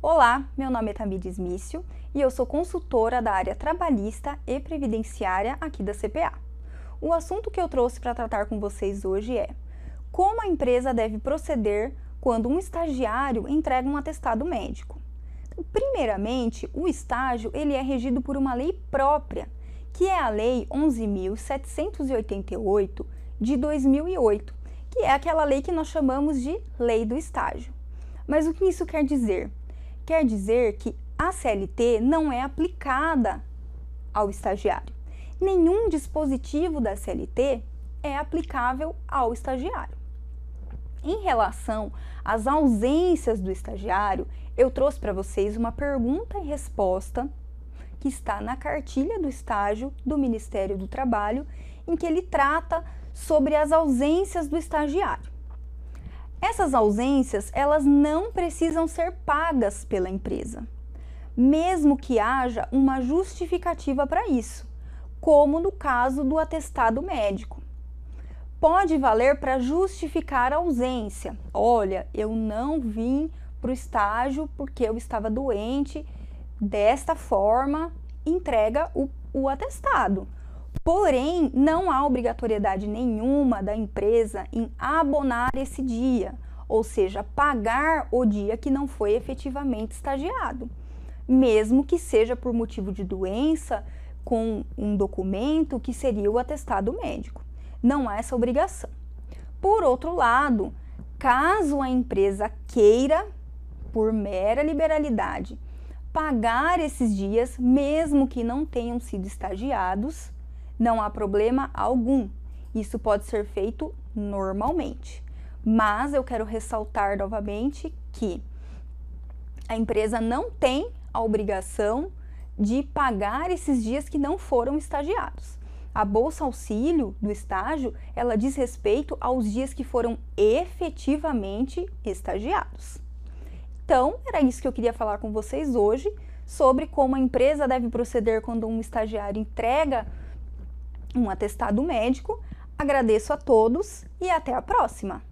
Olá, meu nome é Tamires Mício e eu sou consultora da área trabalhista e previdenciária aqui da CPA. O assunto que eu trouxe para tratar com vocês hoje é como a empresa deve proceder quando um estagiário entrega um atestado médico. Primeiramente, o estágio ele é regido por uma lei própria, que é a Lei 11.788 de 2008, que é aquela lei que nós chamamos de Lei do Estágio. Mas o que isso quer dizer? Quer dizer que a CLT não é aplicada ao estagiário. Nenhum dispositivo da CLT é aplicável ao estagiário. Em relação às ausências do estagiário, eu trouxe para vocês uma pergunta e resposta que está na cartilha do estágio do Ministério do Trabalho, em que ele trata sobre as ausências do estagiário. Essas ausências, elas não precisam ser pagas pela empresa, mesmo que haja uma justificativa para isso, como no caso do atestado médico. Pode valer para justificar a ausência. Olha, eu não vim para o estágio porque eu estava doente, desta forma, entrega o, o atestado. Porém, não há obrigatoriedade nenhuma da empresa em abonar esse dia, ou seja, pagar o dia que não foi efetivamente estagiado, mesmo que seja por motivo de doença, com um documento que seria o atestado médico. Não há essa obrigação. Por outro lado, caso a empresa queira, por mera liberalidade, pagar esses dias, mesmo que não tenham sido estagiados, não há problema algum. Isso pode ser feito normalmente. Mas eu quero ressaltar novamente que a empresa não tem a obrigação de pagar esses dias que não foram estagiados. A bolsa auxílio do estágio, ela diz respeito aos dias que foram efetivamente estagiados. Então, era isso que eu queria falar com vocês hoje sobre como a empresa deve proceder quando um estagiário entrega um atestado médico. Agradeço a todos e até a próxima!